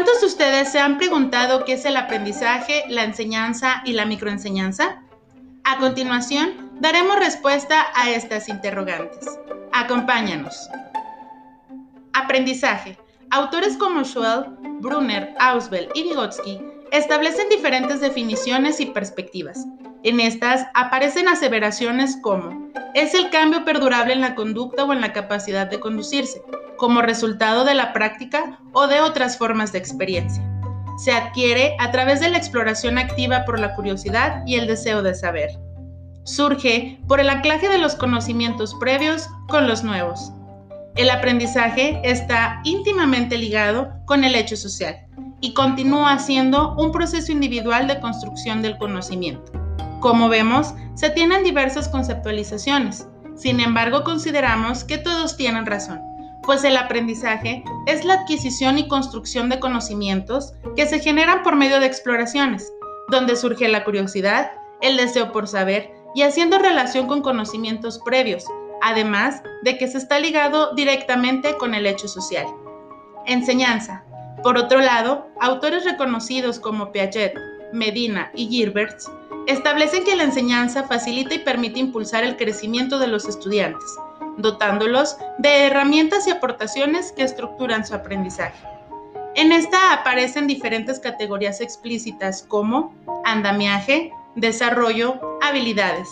¿Cuántos de ustedes se han preguntado qué es el aprendizaje, la enseñanza y la microenseñanza? A continuación, daremos respuesta a estas interrogantes. Acompáñanos. Aprendizaje. Autores como Schwell, Brunner, Auswell y Vygotsky establecen diferentes definiciones y perspectivas. En estas aparecen aseveraciones como es el cambio perdurable en la conducta o en la capacidad de conducirse, como resultado de la práctica o de otras formas de experiencia. Se adquiere a través de la exploración activa por la curiosidad y el deseo de saber. Surge por el anclaje de los conocimientos previos con los nuevos. El aprendizaje está íntimamente ligado con el hecho social y continúa siendo un proceso individual de construcción del conocimiento. Como vemos, se tienen diversas conceptualizaciones. Sin embargo, consideramos que todos tienen razón, pues el aprendizaje es la adquisición y construcción de conocimientos que se generan por medio de exploraciones, donde surge la curiosidad, el deseo por saber y haciendo relación con conocimientos previos, además de que se está ligado directamente con el hecho social. Enseñanza. Por otro lado, autores reconocidos como Piaget, Medina y Gilbert establecen que la enseñanza facilita y permite impulsar el crecimiento de los estudiantes, dotándolos de herramientas y aportaciones que estructuran su aprendizaje. En esta aparecen diferentes categorías explícitas como andamiaje, desarrollo, habilidades,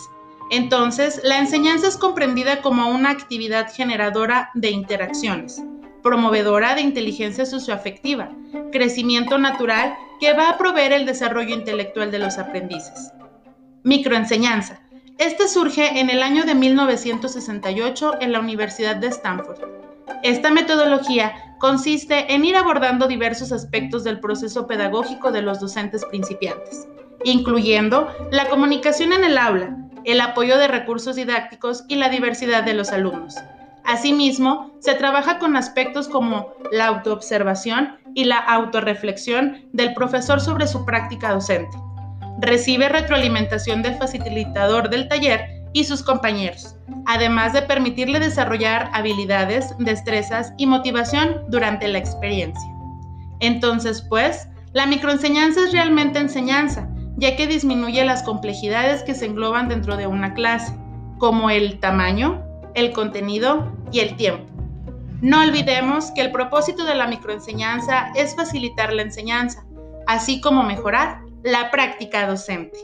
entonces, la enseñanza es comprendida como una actividad generadora de interacciones, promovedora de inteligencia socioafectiva, crecimiento natural que va a proveer el desarrollo intelectual de los aprendices. Microenseñanza. Este surge en el año de 1968 en la Universidad de Stanford. Esta metodología consiste en ir abordando diversos aspectos del proceso pedagógico de los docentes principiantes, incluyendo la comunicación en el aula, el apoyo de recursos didácticos y la diversidad de los alumnos. Asimismo, se trabaja con aspectos como la autoobservación y la autorreflexión del profesor sobre su práctica docente. Recibe retroalimentación del facilitador del taller y sus compañeros, además de permitirle desarrollar habilidades, destrezas y motivación durante la experiencia. Entonces, pues, la microenseñanza es realmente enseñanza, ya que disminuye las complejidades que se engloban dentro de una clase, como el tamaño, el contenido y el tiempo. No olvidemos que el propósito de la microenseñanza es facilitar la enseñanza, así como mejorar la práctica docente.